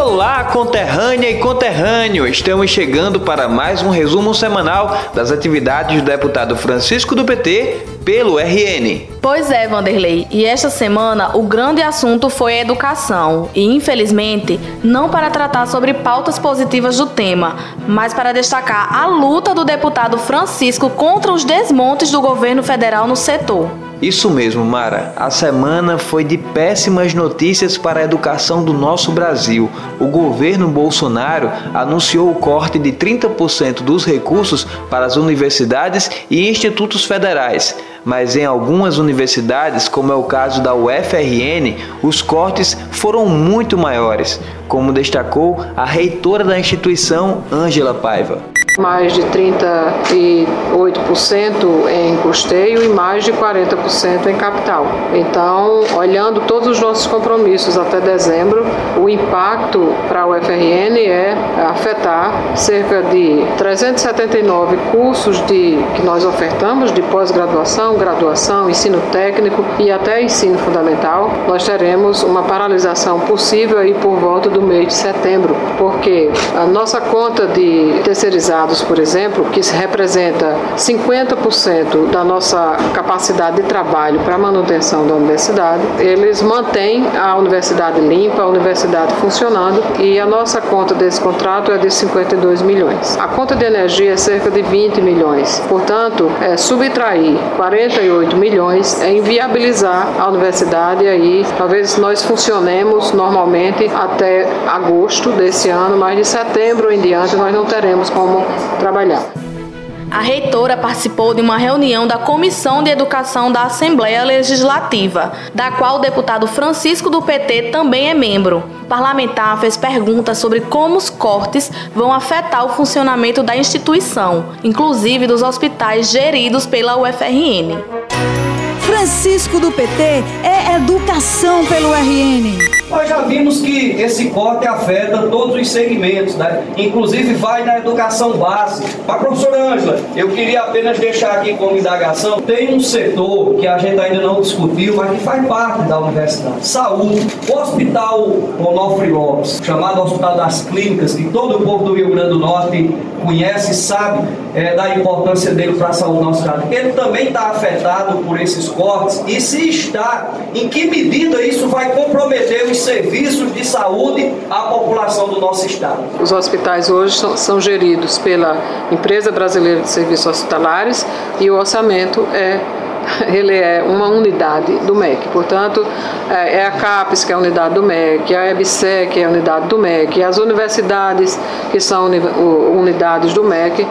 Olá, conterrânea e conterrâneo! Estamos chegando para mais um resumo semanal das atividades do deputado Francisco do PT pelo RN. Pois é, Vanderlei. E esta semana o grande assunto foi a educação. E infelizmente, não para tratar sobre pautas positivas do tema, mas para destacar a luta do deputado Francisco contra os desmontes do governo federal no setor. Isso mesmo, Mara. A semana foi de péssimas notícias para a educação do nosso Brasil. O governo Bolsonaro anunciou o corte de 30% dos recursos para as universidades e institutos federais. Mas em algumas universidades, como é o caso da UFRN, os cortes foram muito maiores, como destacou a reitora da instituição, Ângela Paiva mais de 38% em custeio e mais de 40% em capital. Então, olhando todos os nossos compromissos até dezembro, o impacto para o FRN é afetar cerca de 379 cursos de, que nós ofertamos de pós-graduação, graduação, ensino técnico e até ensino fundamental. Nós teremos uma paralisação possível aí por volta do mês de setembro, porque a nossa conta de terceirizados por exemplo, que representa 50% da nossa capacidade de trabalho para manutenção da universidade, eles mantêm a universidade limpa, a universidade funcionando e a nossa conta desse contrato é de 52 milhões. A conta de energia é cerca de 20 milhões. Portanto, é subtrair 48 milhões é inviabilizar a universidade e aí talvez nós funcionemos normalmente até agosto desse ano, mas de setembro em diante nós não teremos como trabalhar. A reitora participou de uma reunião da Comissão de Educação da Assembleia Legislativa, da qual o deputado Francisco do PT também é membro. O parlamentar fez perguntas sobre como os cortes vão afetar o funcionamento da instituição, inclusive dos hospitais geridos pela UFRN. Francisco do PT é educação pelo RN. Nós já vimos que esse corte afeta todos os segmentos, né? Inclusive vai na educação básica. Mas, professora Ângela, eu queria apenas deixar aqui como indagação, tem um setor que a gente ainda não discutiu, mas que faz parte da universidade. Saúde. O Hospital Onofre Lopes, chamado Hospital das Clínicas, que todo o povo do Rio Grande do Norte conhece e sabe é, da importância dele para a saúde do nosso estado. Ele também está afetado por esses cortes e se está, em que medida isso vai comprometer os serviços de saúde à população do nosso estado? Os hospitais hoje são, geridos pela Empresa Brasileira de Serviços Hospitalares e o orçamento é ele é uma unidade do MEC. Portanto, é, é a CAPES, que é a unidade do MEC, a EBSE, que é a unidade do MEC, as universidades, que são unidades do MEC.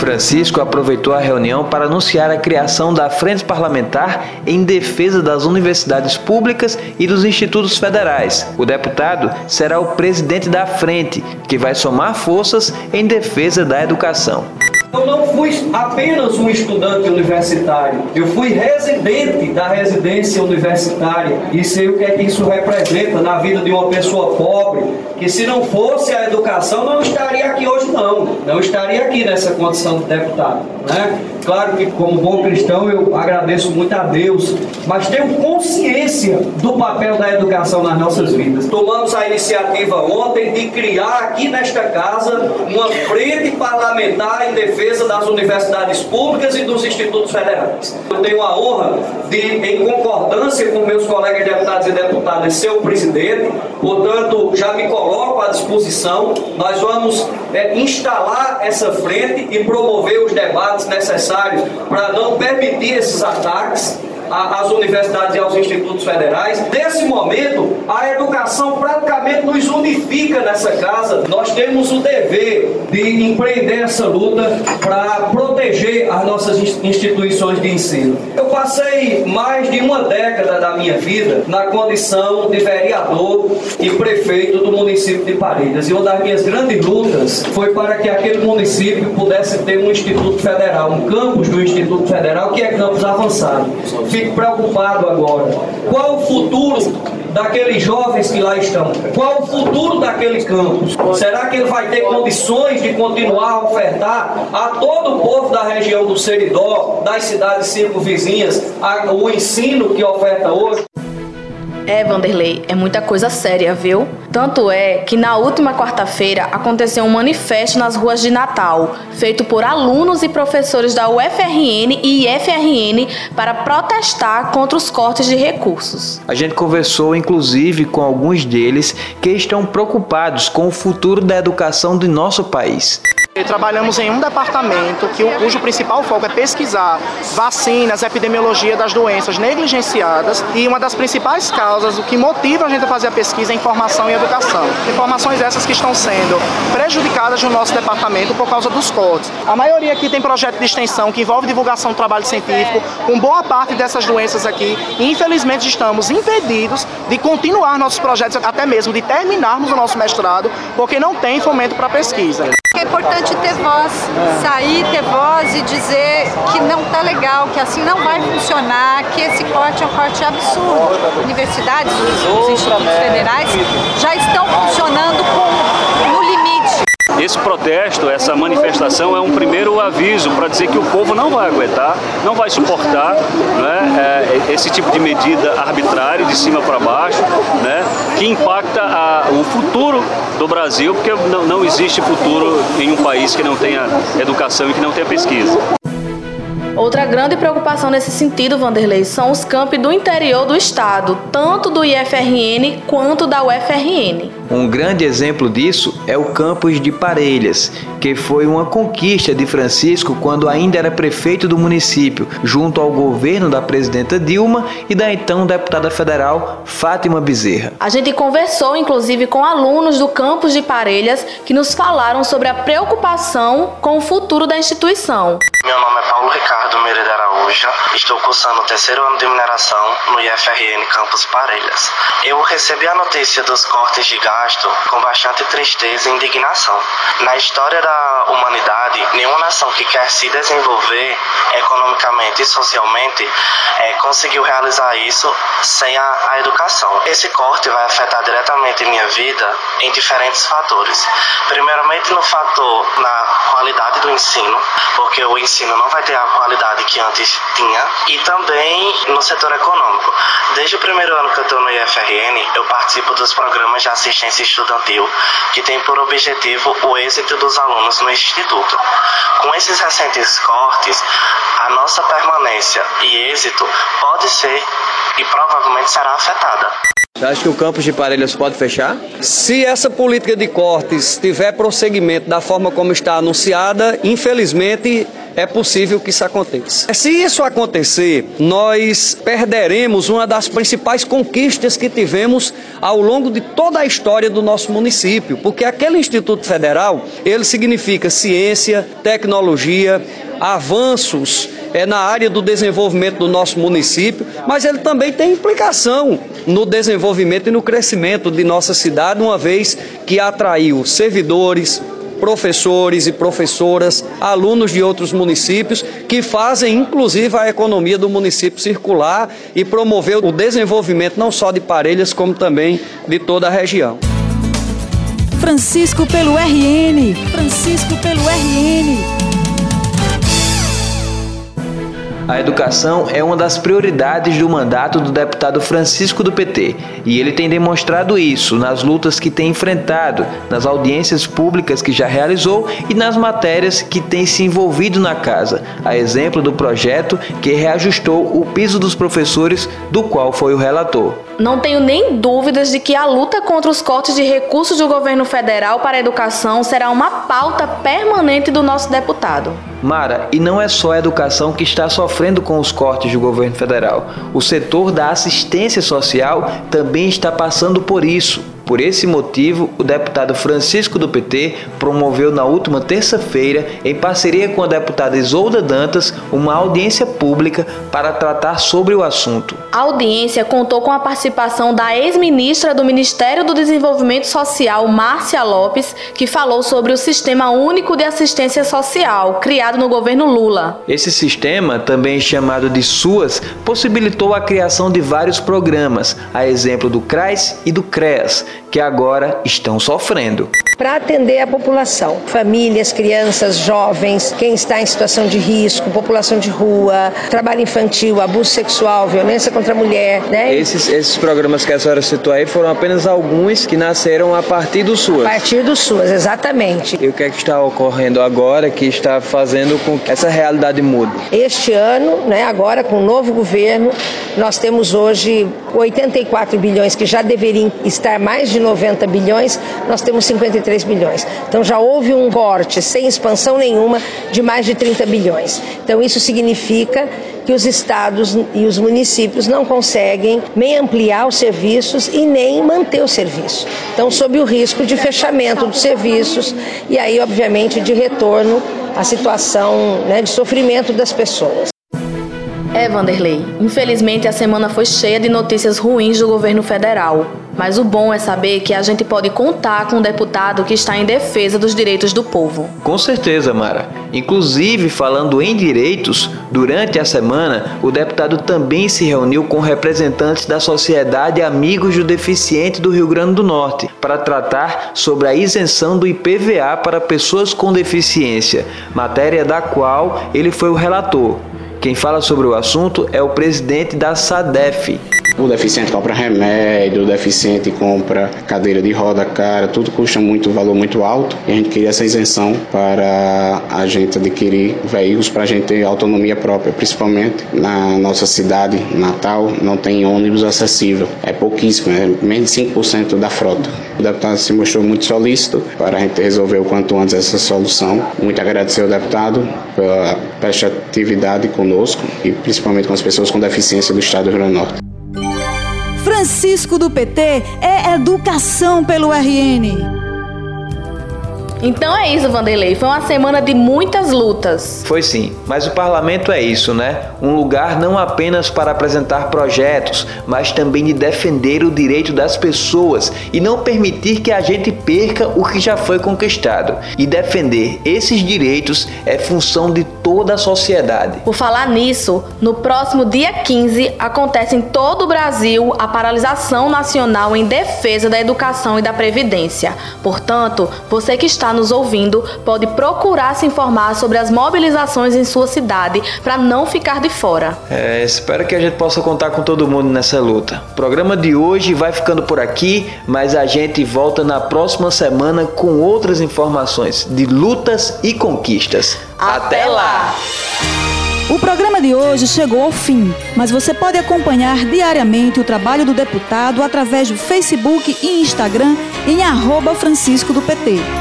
Francisco aproveitou a reunião para anunciar a criação da Frente Parlamentar em defesa das universidades públicas e dos institutos federais. O deputado será o presidente da frente, que vai somar forças em defesa da educação. Eu não fui apenas um estudante universitário, eu fui residente da residência universitária. E sei o que é que isso representa na vida de uma pessoa pobre, que se não fosse a educação não estaria aqui hoje não, não estaria aqui nessa condição de deputado, né? Claro que como bom cristão eu agradeço muito a Deus, mas tenho consciência do papel da educação nas nossas vidas. Tomamos a iniciativa ontem de criar aqui nesta casa uma frente parlamentar em defesa das universidades públicas e dos institutos federais. Eu tenho a honra de, em concordância com meus colegas deputados e deputadas, ser o presidente, portanto, já me coloco à disposição. Nós vamos é, instalar essa frente e promover os debates necessários para não permitir esses ataques às universidades e aos institutos federais. Nesse momento, a educação praticamente nos unifica nessa casa. Nós temos o dever de empreender essa luta para proteger as nossas instituições de ensino. Eu passei mais de uma década da minha vida na condição de vereador e prefeito do município de Parelhas. E uma das minhas grandes lutas foi para que aquele município pudesse ter um instituto federal, um campus do Instituto Federal, que é campus avançado fico preocupado agora. Qual o futuro daqueles jovens que lá estão? Qual o futuro daquele campus? Será que ele vai ter condições de continuar a ofertar a todo o povo da região do Seridó, das cidades circunvizinhas, o ensino que oferta hoje? É, Vanderlei, é muita coisa séria, viu? Tanto é que na última quarta-feira aconteceu um manifesto nas ruas de Natal, feito por alunos e professores da UFRN e IFRN para protestar contra os cortes de recursos. A gente conversou inclusive com alguns deles que estão preocupados com o futuro da educação do nosso país. Trabalhamos em um departamento que, cujo principal foco é pesquisar vacinas, epidemiologia das doenças negligenciadas e uma das principais causas, o que motiva a gente a fazer a pesquisa é informação e educação. Informações essas que estão sendo prejudicadas no nosso departamento por causa dos cortes. A maioria aqui tem projeto de extensão que envolve divulgação do trabalho científico, com boa parte dessas doenças aqui, e infelizmente estamos impedidos de continuar nossos projetos, até mesmo de terminarmos o nosso mestrado, porque não tem fomento para pesquisa. É importante ter voz, sair, ter voz e dizer que não está legal, que assim não vai funcionar, que esse corte é um corte absurdo. Universidades, os, os institutos federais já estão funcionando com. Esse protesto, essa manifestação é um primeiro aviso para dizer que o povo não vai aguentar, não vai suportar né, é, esse tipo de medida arbitrária, de cima para baixo, né, que impacta a, o futuro do Brasil, porque não, não existe futuro em um país que não tenha educação e que não tenha pesquisa. Outra grande preocupação nesse sentido, Vanderlei, são os campi do interior do estado, tanto do IFRN quanto da UFRN. Um grande exemplo disso é o campus de Parelhas, que foi uma conquista de Francisco quando ainda era prefeito do município, junto ao governo da presidenta Dilma e da então deputada federal Fátima Bezerra. A gente conversou inclusive com alunos do campus de Parelhas que nos falaram sobre a preocupação com o futuro da instituição. Meu nome é Paulo Ricardo de Araújo, estou cursando o terceiro ano de mineração no IFRN Campus Parelhas. Eu recebi a notícia dos cortes de gasto com bastante tristeza e indignação. Na história da humanidade, nenhuma nação que quer se desenvolver economicamente e socialmente é, conseguiu realizar isso sem a, a educação. Esse corte vai afetar diretamente minha vida em diferentes fatores. Primeiramente no fator na qualidade do ensino, porque o ensino não vai ter a qualidade que antes tinha, e também no setor econômico. Desde o primeiro ano que eu estou no IFRN, eu participo dos programas de assistência estudantil, que tem por objetivo o êxito dos alunos no instituto. Com esses recentes cortes, a nossa permanência e êxito pode ser e provavelmente será afetada. Acha que o campus de Parelhas pode fechar? Se essa política de cortes tiver prosseguimento da forma como está anunciada, infelizmente é possível que isso aconteça. Se isso acontecer, nós perderemos uma das principais conquistas que tivemos ao longo de toda a história do nosso município, porque aquele Instituto Federal, ele significa ciência, tecnologia, avanços é, na área do desenvolvimento do nosso município, mas ele também tem implicação no desenvolvimento e no crescimento de nossa cidade, uma vez que atraiu servidores, professores e professoras, alunos de outros municípios, que fazem inclusive a economia do município circular e promover o desenvolvimento não só de Parelhas, como também de toda a região. Francisco pelo RN. Francisco pelo RN. A educação é uma das prioridades do mandato do deputado Francisco do PT e ele tem demonstrado isso nas lutas que tem enfrentado, nas audiências públicas que já realizou e nas matérias que tem se envolvido na casa, a exemplo do projeto que reajustou o piso dos professores, do qual foi o relator. Não tenho nem dúvidas de que a luta contra os cortes de recursos do governo federal para a educação será uma pauta permanente do nosso deputado. Mara, e não é só a educação que está sofrendo com os cortes do governo federal. O setor da assistência social também está passando por isso. Por esse motivo, o deputado Francisco do PT promoveu na última terça-feira, em parceria com a deputada Isolda Dantas, uma audiência pública para tratar sobre o assunto. A audiência contou com a participação da ex-ministra do Ministério do Desenvolvimento Social, Márcia Lopes, que falou sobre o Sistema Único de Assistência Social, criado no governo Lula. Esse sistema, também chamado de SUAS, possibilitou a criação de vários programas, a exemplo do CRAS e do CREAS, que agora estão sofrendo. Para atender a população, famílias, crianças, jovens, quem está em situação de risco, população de rua, trabalho infantil, abuso sexual, violência contra a mulher, né? Esses, esses programas que a senhora citou aí foram apenas alguns que nasceram a partir do SUAS. A partir do SUAS, exatamente. E o que é que está ocorrendo agora que está fazendo com que essa realidade mude? Este ano, né, agora com o novo governo, nós temos hoje 84 bilhões que já deveriam estar mais de 90 bilhões, nós temos 53 bilhões. Então já houve um corte sem expansão nenhuma de mais de 30 bilhões. Então isso significa que os estados e os municípios não conseguem nem ampliar os serviços e nem manter o serviço. Então, sob o risco de fechamento dos serviços e aí, obviamente, de retorno à situação né, de sofrimento das pessoas. É, Vanderlei. Infelizmente, a semana foi cheia de notícias ruins do governo federal. Mas o bom é saber que a gente pode contar com um deputado que está em defesa dos direitos do povo. Com certeza, Mara. Inclusive, falando em direitos, durante a semana, o deputado também se reuniu com representantes da Sociedade Amigos do Deficiente do Rio Grande do Norte para tratar sobre a isenção do IPVA para pessoas com deficiência, matéria da qual ele foi o relator. Quem fala sobre o assunto é o presidente da SADEF, o deficiente compra remédio, o deficiente compra cadeira de roda cara, tudo custa muito, valor muito alto. E a gente queria essa isenção para a gente adquirir veículos para a gente ter autonomia própria, principalmente na nossa cidade, Natal, não tem ônibus acessível. É pouquíssimo, é menos de 5% da frota. O deputado se mostrou muito solícito para a gente resolver o quanto antes essa solução. Muito agradecer ao deputado pela prestatividade conosco e principalmente com as pessoas com deficiência do estado do Rio Grande do Norte. Francisco do PT é educação pelo RN. Então é isso, Vanderlei. Foi uma semana de muitas lutas. Foi sim, mas o parlamento é isso, né? Um lugar não apenas para apresentar projetos, mas também de defender o direito das pessoas e não permitir que a gente perca o que já foi conquistado. E defender esses direitos é função de toda a sociedade. Por falar nisso, no próximo dia 15 acontece em todo o Brasil a paralisação nacional em defesa da educação e da previdência. Portanto, você que está nos ouvindo pode procurar se informar sobre as mobilizações em sua cidade para não ficar de fora. É, espero que a gente possa contar com todo mundo nessa luta. O programa de hoje vai ficando por aqui, mas a gente volta na próxima semana com outras informações de lutas e conquistas. Até lá! O programa de hoje chegou ao fim, mas você pode acompanhar diariamente o trabalho do deputado através do Facebook e Instagram em arroba Francisco do PT.